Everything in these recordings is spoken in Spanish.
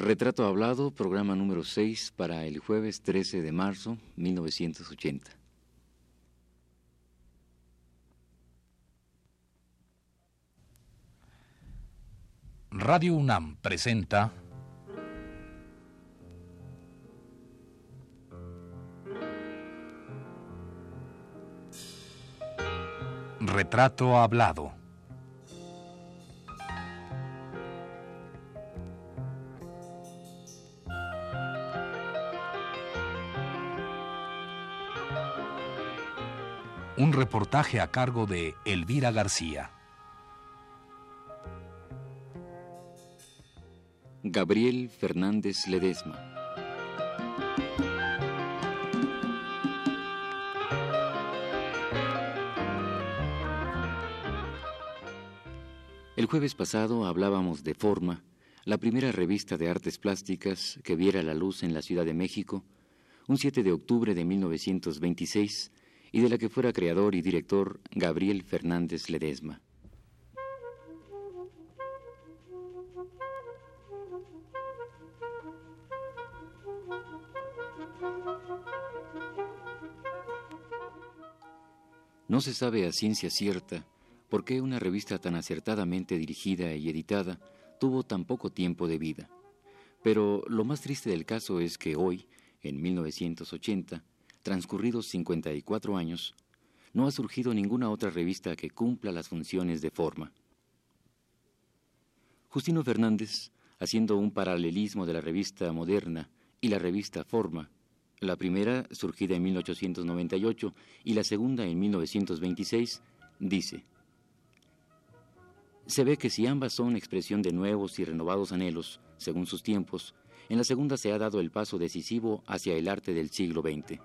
Retrato Hablado, programa número 6 para el jueves 13 de marzo 1980. Radio UNAM presenta Retrato Hablado. Un reportaje a cargo de Elvira García. Gabriel Fernández Ledesma. El jueves pasado hablábamos de Forma, la primera revista de artes plásticas que viera la luz en la Ciudad de México, un 7 de octubre de 1926, y de la que fuera creador y director Gabriel Fernández Ledesma. No se sabe a ciencia cierta por qué una revista tan acertadamente dirigida y editada tuvo tan poco tiempo de vida. Pero lo más triste del caso es que hoy, en 1980, transcurridos 54 años, no ha surgido ninguna otra revista que cumpla las funciones de forma. Justino Fernández, haciendo un paralelismo de la revista moderna y la revista Forma, la primera surgida en 1898 y la segunda en 1926, dice, Se ve que si ambas son expresión de nuevos y renovados anhelos, según sus tiempos, en la segunda se ha dado el paso decisivo hacia el arte del siglo XX.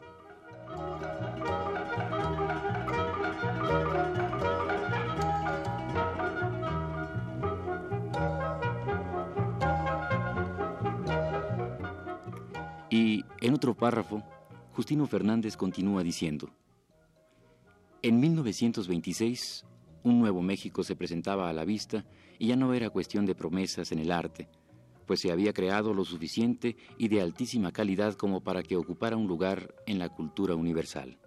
En otro párrafo, Justino Fernández continúa diciendo, En 1926, un nuevo México se presentaba a la vista y ya no era cuestión de promesas en el arte, pues se había creado lo suficiente y de altísima calidad como para que ocupara un lugar en la cultura universal.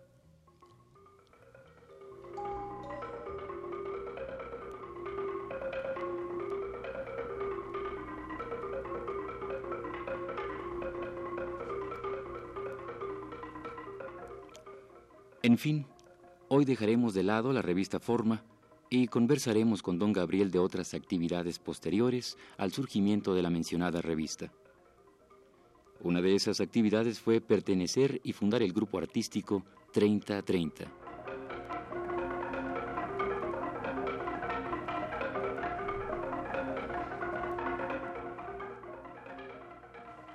En fin, hoy dejaremos de lado la revista Forma y conversaremos con don Gabriel de otras actividades posteriores al surgimiento de la mencionada revista. Una de esas actividades fue pertenecer y fundar el grupo artístico 3030.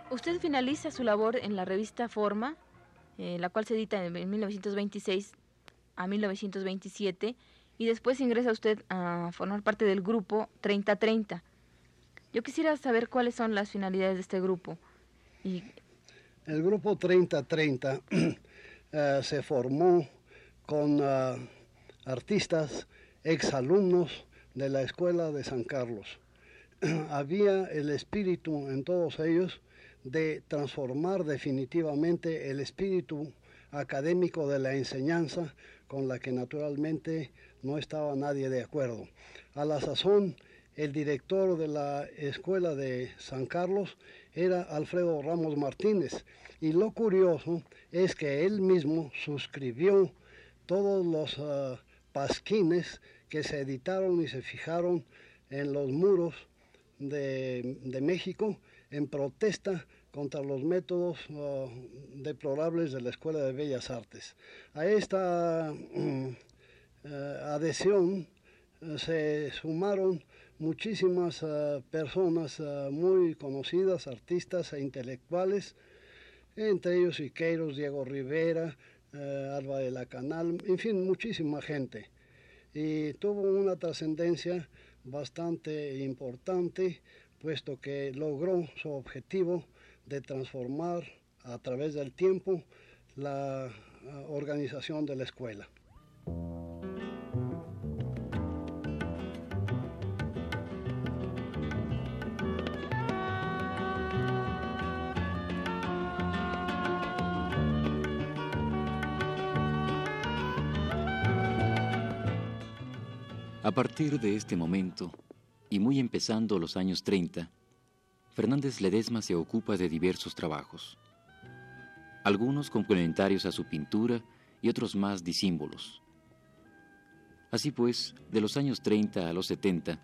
Usted finaliza su labor en la revista Forma, eh, la cual se edita en 1926 a 1927 y después ingresa usted a formar parte del grupo 3030. Yo quisiera saber cuáles son las finalidades de este grupo. Y... El grupo 3030 eh, se formó con uh, artistas, exalumnos de la Escuela de San Carlos. Había el espíritu en todos ellos de transformar definitivamente el espíritu académico de la enseñanza con la que naturalmente no estaba nadie de acuerdo. A la sazón, el director de la escuela de San Carlos era Alfredo Ramos Martínez y lo curioso es que él mismo suscribió todos los uh, pasquines que se editaron y se fijaron en los muros de, de México en protesta contra los métodos uh, deplorables de la Escuela de Bellas Artes. A esta uh, adhesión uh, se sumaron muchísimas personas muy conocidas, artistas e intelectuales, entre ellos Siqueiros, Diego Rivera, Alba de la Canal, en fin, muchísima gente. Y tuvo una trascendencia bastante importante, puesto que logró su objetivo de transformar a través del tiempo la ah, organización de la escuela. A partir de este momento, y muy empezando los años 30, Fernández Ledesma se ocupa de diversos trabajos, algunos complementarios a su pintura y otros más disímbolos. Así pues, de los años 30 a los 70,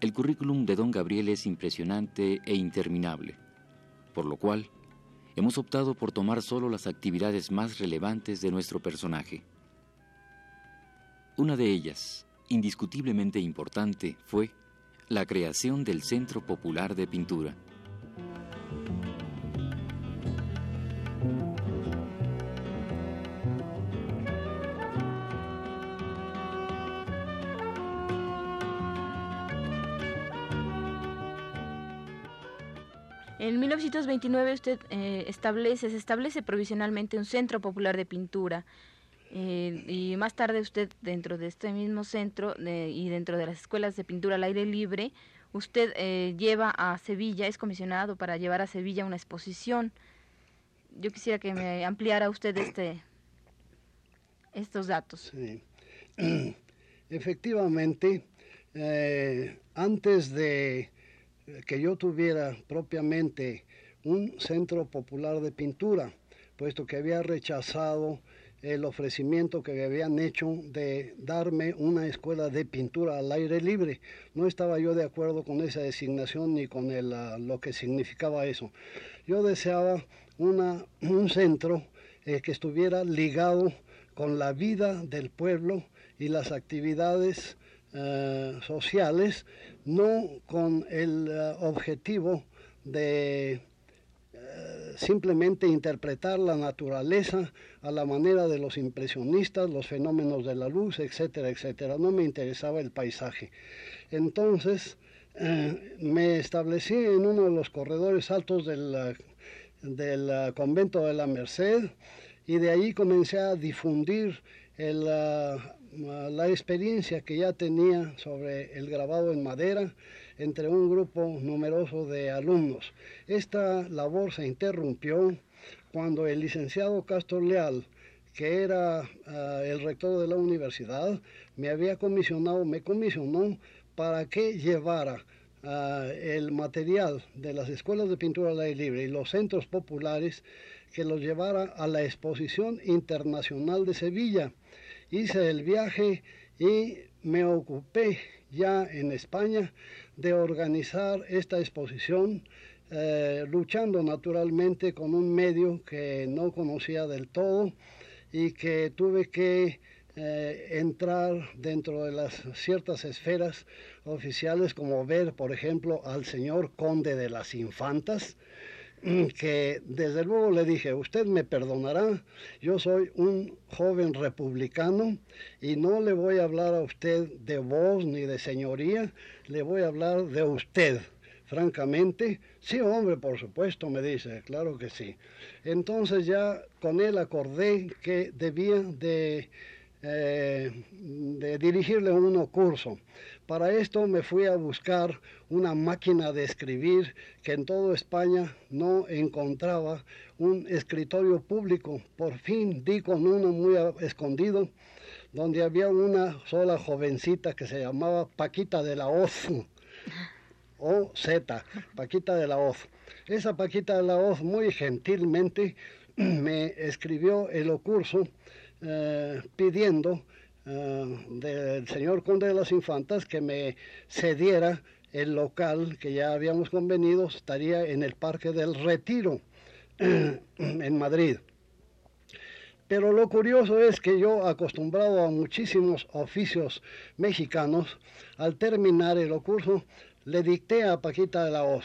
el currículum de don Gabriel es impresionante e interminable, por lo cual hemos optado por tomar solo las actividades más relevantes de nuestro personaje. Una de ellas, indiscutiblemente importante, fue la creación del Centro Popular de Pintura. En 1929 usted eh, establece, se establece provisionalmente un centro popular de pintura eh, y más tarde usted dentro de este mismo centro y dentro de las escuelas de pintura al aire libre, usted eh, lleva a Sevilla, es comisionado para llevar a Sevilla una exposición. Yo quisiera que me ampliara usted este estos datos. Efectivamente, antes de que yo tuviera propiamente un centro popular de pintura, puesto que había rechazado el ofrecimiento que me habían hecho de darme una escuela de pintura al aire libre. No estaba yo de acuerdo con esa designación ni con el, ah, lo que significaba eso. Yo deseaba una, un centro eh, que estuviera ligado con la vida del pueblo y las actividades eh, sociales, no con el eh, objetivo de simplemente interpretar la naturaleza a la manera de los impresionistas, los fenómenos de la luz, etcétera, etcétera. No me interesaba el paisaje. Entonces me establecí en uno de los corredores altos del, del convento de la Merced y de ahí comencé a difundir el la experiencia que ya tenía sobre el grabado en madera entre un grupo numeroso de alumnos. Esta labor se interrumpió cuando el licenciado Castro Leal, que era ah, el rector de la universidad, me había comisionado, me comisionó para que llevara ah, el material de las escuelas de pintura al aire libre y los centros populares, que los llevara a la exposición internacional de Sevilla hice el viaje y me ocupé ya en España de organizar esta exposición, eh, luchando naturalmente con un medio que no conocía del todo y que tuve que eh, entrar dentro de las ciertas esferas oficiales, como ver, por ejemplo, al señor conde de las infantas, que desde luego le dije, usted me perdonará, yo soy un joven republicano y no le voy a hablar a usted de voz ni de señoría, le voy a hablar de usted, francamente. Sí, hombre, por supuesto, me dice, claro que sí. Entonces ya con él acordé que debía de, eh, de dirigirle un curso para esto me fui a buscar una máquina de escribir que en toda España no encontraba un escritorio público. Por fin di con uno muy escondido, donde había una sola jovencita que se llamaba Paquita de la Hoz, o Z, Paquita de la Hoz. Esa Paquita de la Hoz muy gentilmente me escribió el curso eh, pidiendo eh, del señor conde de las infantas que me cediera el local que ya habíamos convenido, estaría en el Parque del Retiro, en Madrid. Pero lo curioso es que yo, acostumbrado a muchísimos oficios mexicanos, al terminar el curso, le dicté a Paquita de la Hoz,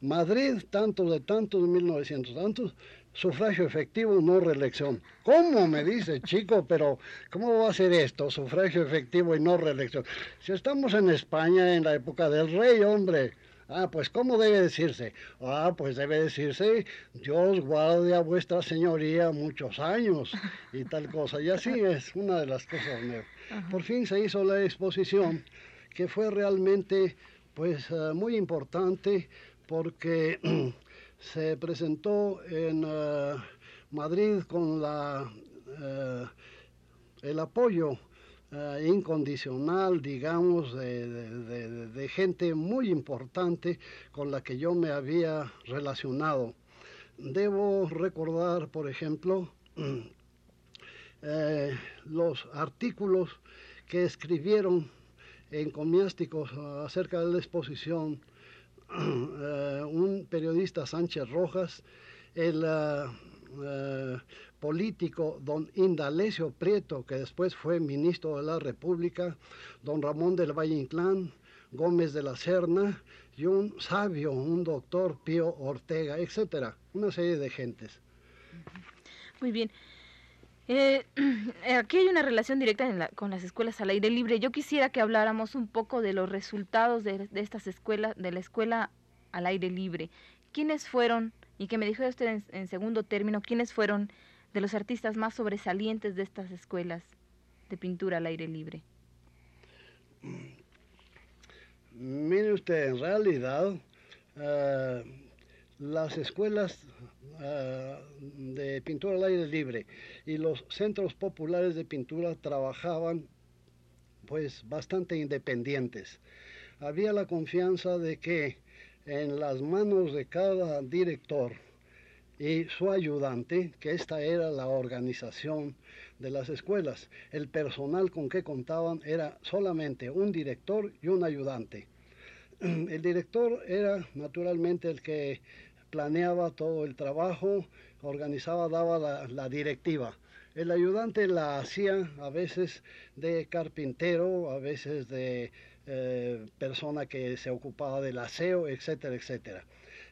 Madrid, tantos de tantos, 1900 tantos, sufragio efectivo, no reelección. ¿Cómo? Me dice, chico, pero ¿cómo va a ser esto, sufragio efectivo y no reelección? Si estamos en España en la época del rey, hombre. Ah, pues ¿cómo debe decirse? Ah, pues debe decirse, Dios guarde a vuestra señoría muchos años y tal cosa. Y así es una de las cosas. Por fin se hizo la exposición, que fue realmente pues eh, muy importante porque se presentó en eh, Madrid con la, eh, el apoyo eh, incondicional, digamos, de, gente muy importante con la que yo me había relacionado. Debo recordar, por ejemplo, los artículos que escribieron encomiásticos acerca de la exposición un periodista Sánchez Rojas, el político don Indalecio Prieto, que después fue ministro de la República, don Ramón del Valle Inclán, Gómez de la Serna y un sabio, un doctor Pío Ortega, etcétera, una serie de gentes. Muy bien. Eh, aquí hay una relación directa con las escuelas al aire libre. Yo quisiera que habláramos un poco de los resultados de, estas escuelas, de la escuela al aire libre. ¿Quiénes fueron, y que me dijo usted en segundo término, quiénes fueron de los artistas más sobresalientes de estas escuelas de pintura al aire libre? Mire usted, en realidad eh, las escuelas eh, de pintura al aire libre y los centros populares de pintura trabajaban pues bastante independientes. Había la confianza de que en las manos de cada director, y su ayudante, que esta era la organización de las escuelas. El personal con que contaban era solamente un director y un ayudante. El director era naturalmente el que planeaba todo el trabajo, organizaba, daba la, directiva. El ayudante la hacía a veces de carpintero, a veces de eh, persona que se ocupaba del aseo, etcétera, etcétera.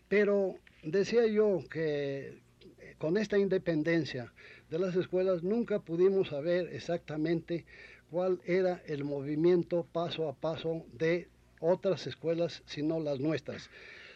Pero decía yo que con esta independencia de las escuelas nunca pudimos saber exactamente cuál era el movimiento paso a paso de otras escuelas, sino las nuestras.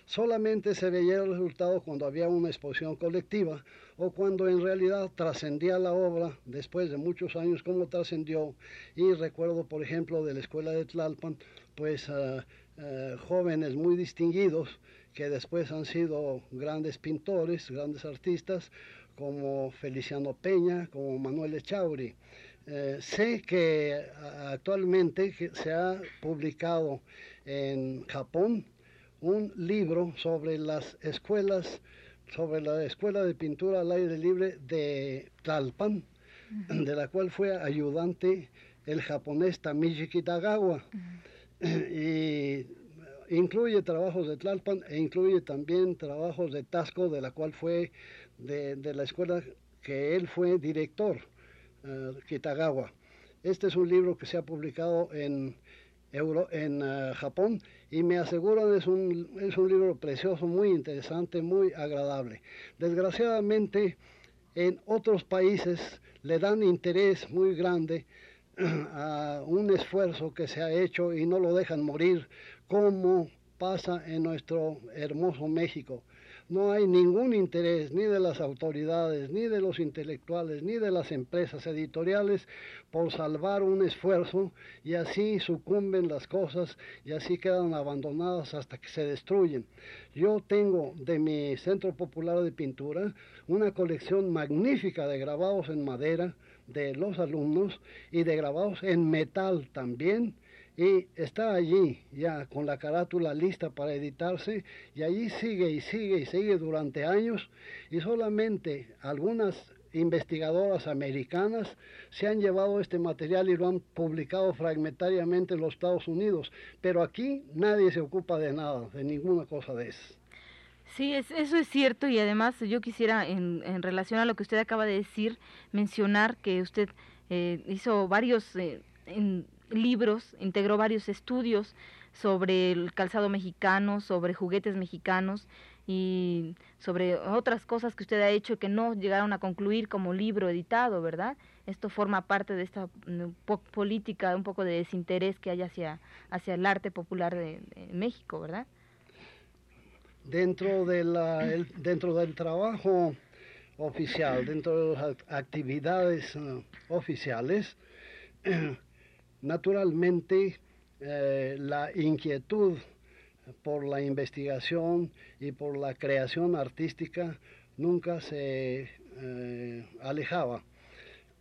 Solamente se veía el resultado cuando había una exposición colectiva o cuando en realidad trascendía la obra después de muchos años como trascendió. Y recuerdo, por ejemplo, de la escuela de Tlalpan, pues ah, ah, jóvenes muy distinguidos que después han sido grandes pintores, grandes artistas, como Feliciano Peña, como Manuel Echauri. Eh, sé que actualmente se ha publicado en Japón un libro sobre las escuelas, sobre la escuela de pintura al aire libre de Talpan, de la cual fue ayudante el japonés Tamishi Kitagawa. Y Incluye trabajos de Tlalpan e incluye también trabajos de Tasco, de la cual fue de, la escuela que él fue director, uh, Kitagawa. Este es un libro que se ha publicado en, Euro, en eh, Japón y me aseguran es un, es un libro precioso, muy interesante, muy agradable. Desgraciadamente, en otros países le dan interés muy grande a un esfuerzo que se ha hecho y no lo dejan morir como pasa en nuestro hermoso México. No hay ningún interés ni de las autoridades, ni de los intelectuales, ni de las empresas editoriales por salvar un esfuerzo y así sucumben las cosas y así quedan abandonadas hasta que se destruyen. Yo tengo de mi Centro Popular de Pintura una colección magnífica de grabados en madera de los alumnos y de grabados en metal también y está allí ya con la carátula lista para editarse y allí sigue y sigue y sigue durante años y solamente algunas investigadoras americanas se han llevado este material y lo han publicado fragmentariamente en los Estados Unidos, pero aquí nadie se ocupa de nada, de ninguna cosa de eso. Sí, eso es cierto y además yo quisiera en, en, relación a lo que usted acaba de decir mencionar que usted eh, hizo varios eh, libros, integró varios estudios sobre el calzado mexicano, sobre juguetes mexicanos y sobre otras cosas que usted ha hecho que no llegaron a concluir como libro editado, ¿verdad? Esto forma parte de esta mm, política, un poco de desinterés que hay hacia, hacia el arte popular de, México, ¿verdad? Dentro, de la, dentro del trabajo oficial, dentro de las actividades uh, oficiales, Naturalmente, eh, la inquietud por la investigación y por la creación artística nunca se eh, alejaba.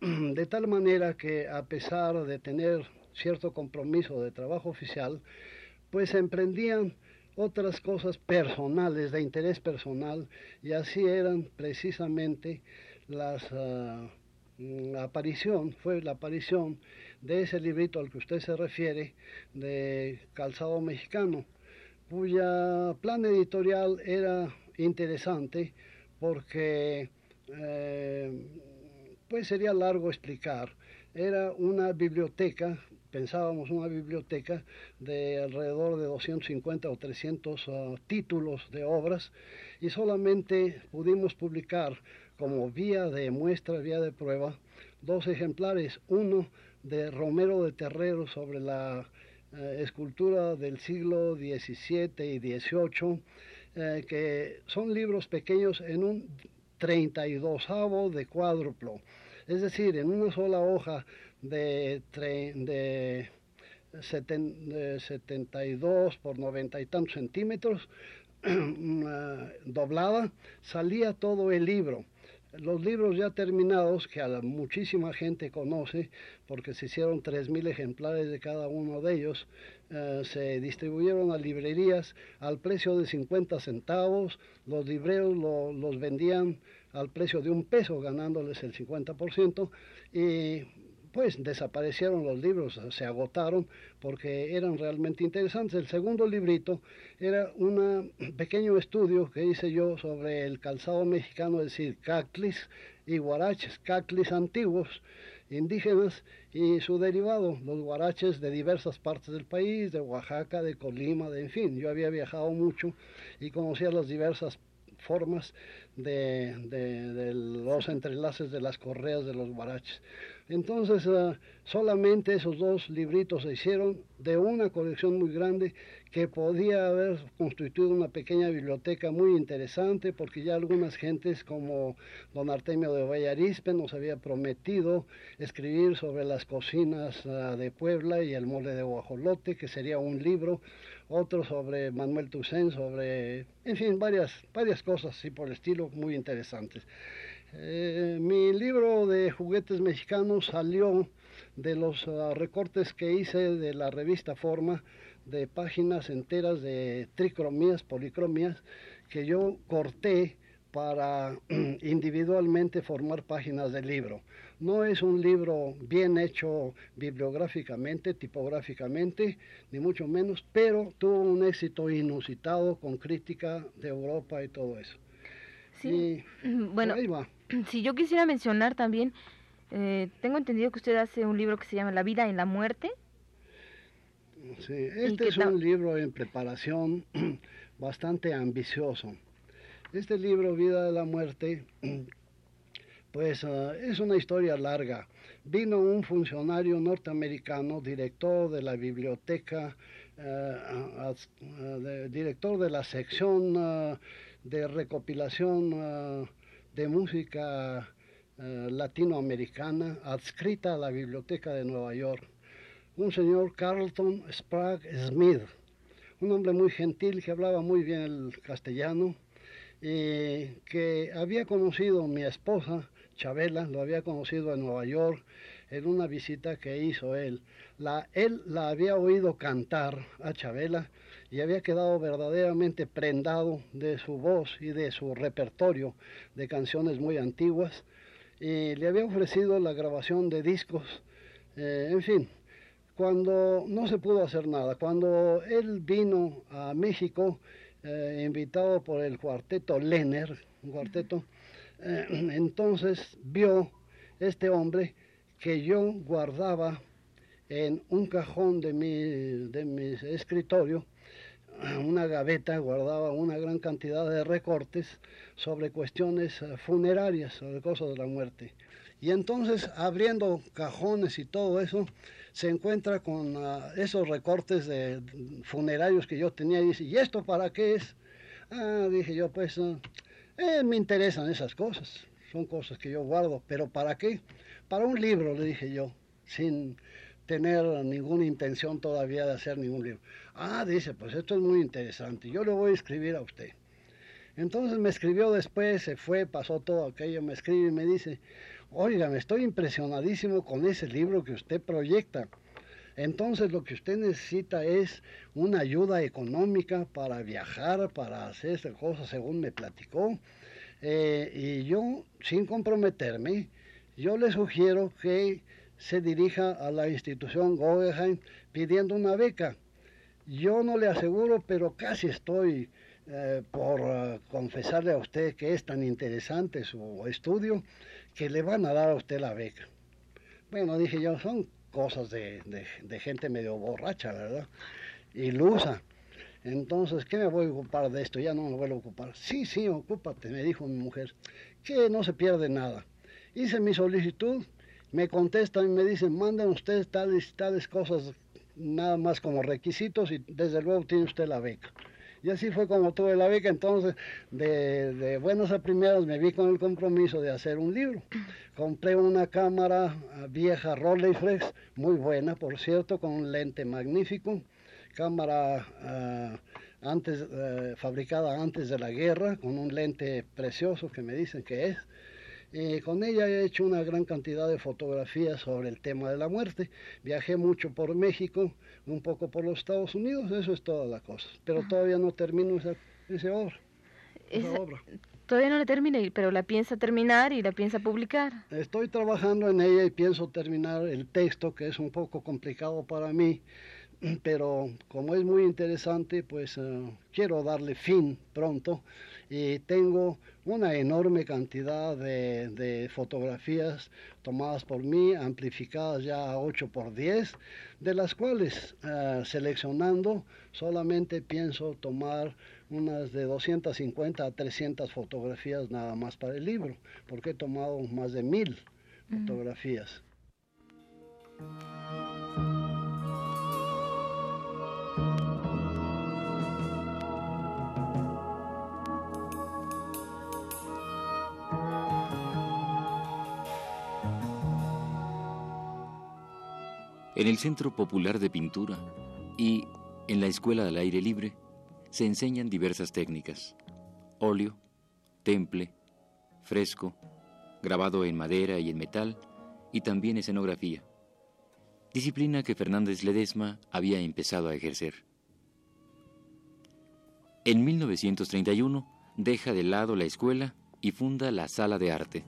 de tal manera que a pesar de tener cierto compromiso de trabajo oficial, pues emprendían otras cosas personales, de interés personal, y así eran precisamente las uh, aparición, fue la aparición de ese librito al que usted se refiere, de Calzado Mexicano, cuya plan editorial era interesante porque eh, pues sería largo explicar. Era una biblioteca pensábamos una biblioteca de alrededor de 250 o 300 ah, títulos de obras y solamente pudimos publicar como vía de muestra, vía de prueba, dos ejemplares, uno de Romero de Terrero sobre la eh, escultura del siglo XVII y XVIII, eh, que son libros pequeños en un 32 de cuádruplo, es decir, en una sola hoja de, de, 72 por 90 y tantos centímetros, doblada, salía todo el libro. Los libros ya terminados, que a muchísima gente conoce, porque se hicieron 3.000 ejemplares de cada uno de ellos, eh, se distribuyeron a librerías al precio de 50 centavos, los libreros los vendían al precio de un peso, ganándoles el 50%, y pues desaparecieron los libros, se agotaron porque eran realmente interesantes. El segundo librito era un pequeño estudio que hice yo sobre el calzado mexicano, es decir, caclis y guaraches, caclis antiguos, indígenas y su derivado, los guaraches de diversas partes del país, de Oaxaca, de Colima, de en fin. Yo había viajado mucho y conocía las diversas formas de, de, los entrelaces de las correas de los guaraches. Entonces, ah, solamente esos dos libritos se hicieron de una colección muy grande que podía haber constituido una pequeña biblioteca muy interesante, porque ya algunas gentes como don Artemio de Vallarispe nos había prometido escribir sobre las cocinas ah, de Puebla y el mole de guajolote, que sería un libro, otro sobre Manuel Toussaint, sobre, en fin, varias, varias cosas así por el estilo muy interesantes. Eh, mi libro de juguetes mexicanos salió de los ah, recortes que hice de la revista Forma, de páginas enteras de tricromías, policromías, que yo corté para individualmente formar páginas del libro. No es un libro bien hecho bibliográficamente, tipográficamente, ni mucho menos, pero tuvo un éxito inusitado con crítica de Europa y todo eso. Sí, bueno, si yo quisiera mencionar también, eh, tengo entendido que usted hace un libro que se llama La vida en la muerte. Sí, este es un libro en preparación bastante ambicioso. Este libro, Vida de la Muerte, pues ah, es una historia larga. Vino un funcionario norteamericano, director de la biblioteca, uh, director de la sección de recopilación de música eh, latinoamericana adscrita a la Biblioteca de Nueva York, un señor Carlton Sprague Smith, un hombre muy gentil que hablaba muy bien el castellano y que había conocido a mi esposa, Chabela, lo había conocido en Nueva York en una visita que hizo él. La, él la había oído cantar a Chabela y había quedado verdaderamente prendado de su voz y de su repertorio de canciones muy antiguas y le había ofrecido la grabación de discos, eh, en fin, cuando no se pudo hacer nada, cuando él vino a México, eh, invitado por el cuarteto Lenner, un cuarteto, eh, entonces vio este hombre que yo guardaba en un cajón de mi, de mi escritorio una gaveta guardaba una gran cantidad de recortes sobre cuestiones eh, funerarias, sobre cosas de la muerte. Y entonces, abriendo cajones y todo eso, se encuentra con ah, esos recortes de funerarios que yo tenía y dice, ¿y esto para qué es? Ah, dije yo, pues ah, eh, me interesan esas cosas, son cosas que yo guardo, pero ¿para qué? Para un libro, le dije yo, sin tener ninguna intención todavía de hacer ningún libro. Ah, dice, pues esto es muy interesante, yo le voy a escribir a usted. Entonces me escribió después, se fue, pasó todo aquello, me escribe y me dice, oigan, estoy impresionadísimo con ese libro que usted proyecta. Entonces lo que usted necesita es una ayuda económica para viajar, para hacer cosas según me platicó. Eh, y yo, sin comprometerme, yo le sugiero que se dirija a la institución Guggenheim pidiendo una beca. Yo no le aseguro, pero casi estoy eh, por eh, confesarle a usted que es tan interesante su estudio que le van a dar a usted la beca. Bueno, dije yo, son cosas de, de, gente medio borracha, ¿verdad? Ilusa. Entonces, ¿qué me voy a ocupar de esto? Ya no me voy a ocupar. Sí, sí, ocúpate, me dijo mi mujer, que no se pierde nada. Hice mi solicitud, me contestan y me dicen, manden ustedes tales, tales cosas, nada más como requisitos y desde luego tiene usted la beca. Y así fue como tuve la beca. Entonces, de, de buenas a primeras me vi con el compromiso de hacer un libro. Compré una cámara ah, vieja Rolleiflex, muy buena, por cierto, con un lente magnífico. Cámara ah, antes, eh, fabricada antes de la guerra, con un lente precioso que me dicen que es. Eh, con ella he hecho una gran cantidad de fotografías sobre el tema de la muerte. Viajé mucho por México, un poco por los Estados Unidos, eso es toda la cosa. Pero todavía no termino esa, obra. Esa obra. Todavía no la termina, pero la piensa terminar y la piensa publicar. Estoy trabajando en ella y pienso terminar el texto, que es un poco complicado para mí, pero como es muy interesante, pues eh, quiero darle fin pronto y tengo una enorme cantidad de, fotografías tomadas por mí, amplificadas ya a 8 por 10, de las cuales eh, seleccionando solamente pienso tomar unas de 250 a 300 fotografías nada más para el libro, porque he tomado más de mil fotografías. En el Centro Popular de Pintura y en la Escuela del Aire Libre se enseñan diversas técnicas. Óleo, temple, fresco, grabado en madera y en metal y también escenografía. Disciplina que Fernández Ledesma había empezado a ejercer. En 1931 deja de lado la escuela y funda la Sala de Arte.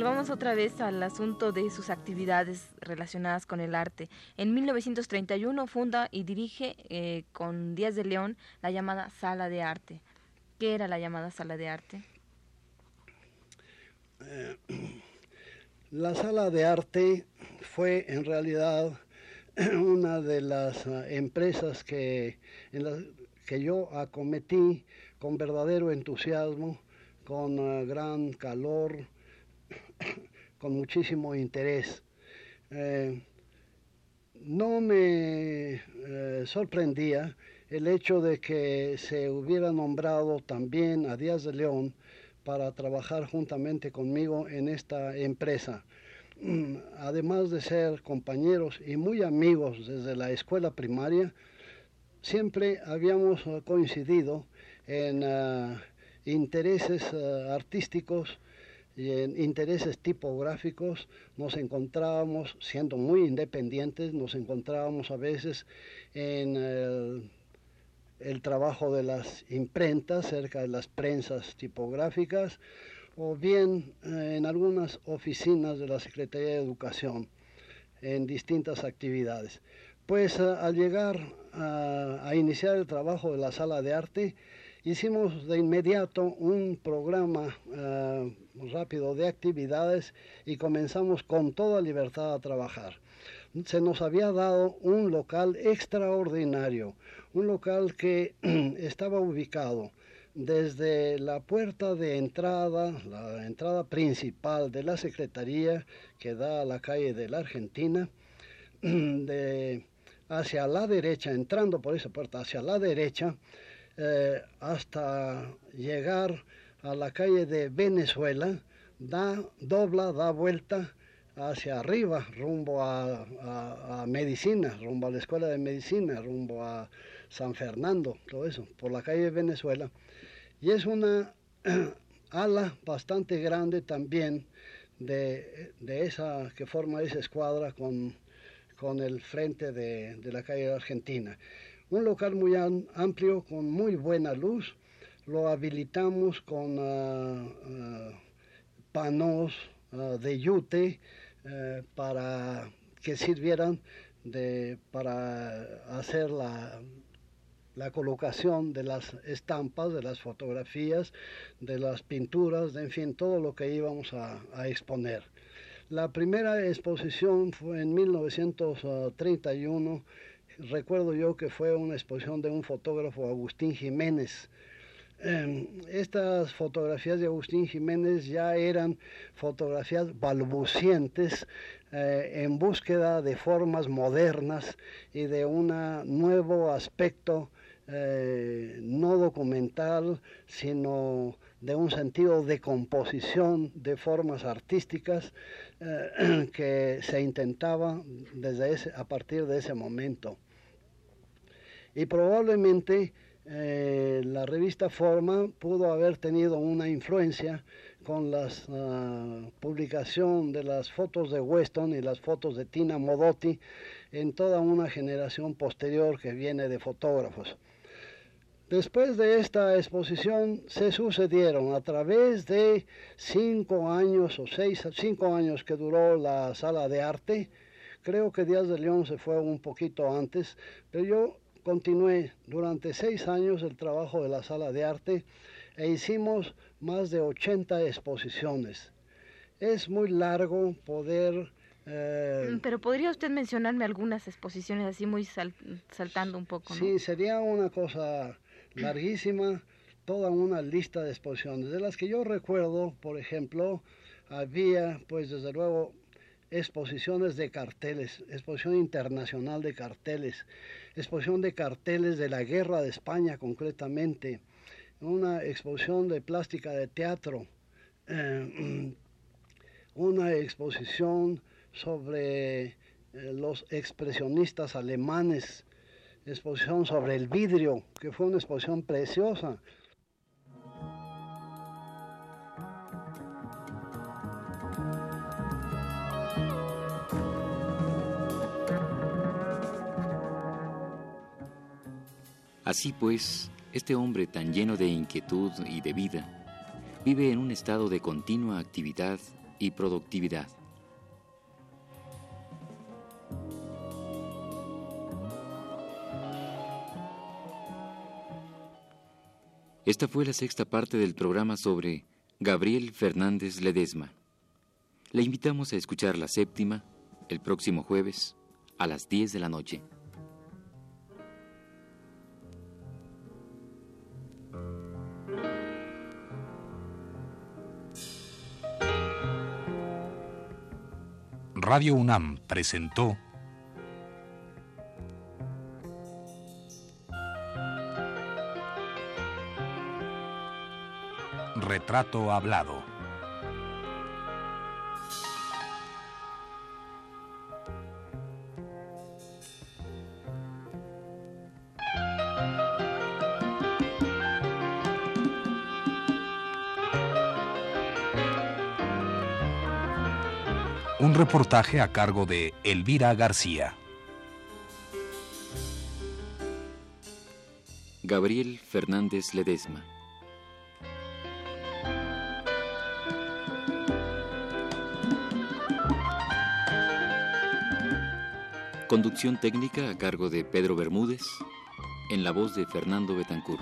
Volvamos otra vez al asunto de sus actividades relacionadas con el arte. En 1931 funda y dirige eh, con Díaz de León la llamada Sala de Arte. ¿Qué era la llamada Sala de Arte? Eh, la Sala de Arte fue en realidad una de las eh, empresas que, que yo acometí con verdadero entusiasmo, con gran calor, con muchísimo interés. Eh, no me eh, sorprendía el hecho de que se hubiera nombrado también a Díaz de León para trabajar juntamente conmigo en esta empresa. Mm, además de ser compañeros y muy amigos desde la escuela primaria, siempre habíamos coincidido en ah, intereses artísticos y en intereses tipográficos nos encontrábamos, siendo muy independientes, nos encontrábamos a veces en el, trabajo de las imprentas, cerca de las prensas tipográficas, o bien eh, en algunas oficinas de la Secretaría de Educación, en distintas actividades. Pues eh, al llegar a iniciar el trabajo de la sala de arte, hicimos de inmediato un programa eh, rápido de actividades y comenzamos con toda libertad a trabajar. Se nos había dado un local extraordinario, un local que estaba ubicado desde la puerta de entrada, la entrada principal de la Secretaría que da a la calle de la Argentina, hacia la derecha, entrando por esa puerta hacia la derecha, eh, hasta llegar a la calle de Venezuela, da, dobla, da vuelta hacia arriba, rumbo a, medicina, rumbo a la escuela de medicina, rumbo a San Fernando, todo eso, por la calle de Venezuela. Y es una ala bastante grande también de, esa que forma esa escuadra con, con el frente de, la calle de Argentina. Un local muy amplio, con muy buena luz. Lo habilitamos con uh, uh, panos uh, de yute eh, para que sirvieran de, para hacer la, la colocación de las estampas, de las fotografías, de las pinturas, de, en fin, todo lo que íbamos a, exponer. La primera exposición fue en 1931, recuerdo yo que fue una exposición de un fotógrafo, Agustín Jiménez. Em, estas fotografías de Agustín Jiménez ya eran fotografías balbucientes eh, en búsqueda de formas modernas y de un nuevo aspecto eh, no documental, sino de un sentido de composición de formas artísticas eh, que se intentaba desde ese, a partir de ese momento. Y probablemente eh, la revista Forma pudo haber tenido una influencia con la ah, publicación de las fotos de Weston y las fotos de Tina Modotti en toda una generación posterior que viene de fotógrafos. Después de esta exposición se sucedieron a través de cinco años o seis, cinco años que duró la sala de arte. Creo que Díaz de León se fue un poquito antes, pero yo continué durante seis años el trabajo de la sala de arte e hicimos más de 80 exposiciones. Es muy largo poder... Eh, pero podría usted mencionarme algunas exposiciones así muy saltando un poco. Sí, sería una cosa larguísima, toda una lista de exposiciones. De las que yo recuerdo, por ejemplo, había, pues desde luego, exposiciones de carteles, exposición internacional de carteles, exposición de carteles de la guerra de España concretamente, una exposición de plástica de teatro, eh, una exposición sobre eh, los expresionistas alemanes, exposición sobre el vidrio, que fue una exposición preciosa. Así pues, este hombre tan lleno de inquietud y de vida vive en un estado de continua actividad y productividad. Esta fue la sexta parte del programa sobre Gabriel Fernández Ledesma. Le invitamos a escuchar la séptima el próximo jueves a las 10 de la noche. Radio UNAM presentó Retrato Hablado. Un reportaje a cargo de Elvira García. Gabriel Fernández Ledesma. Conducción técnica a cargo de Pedro Bermúdez, en la voz de Fernando Betancur.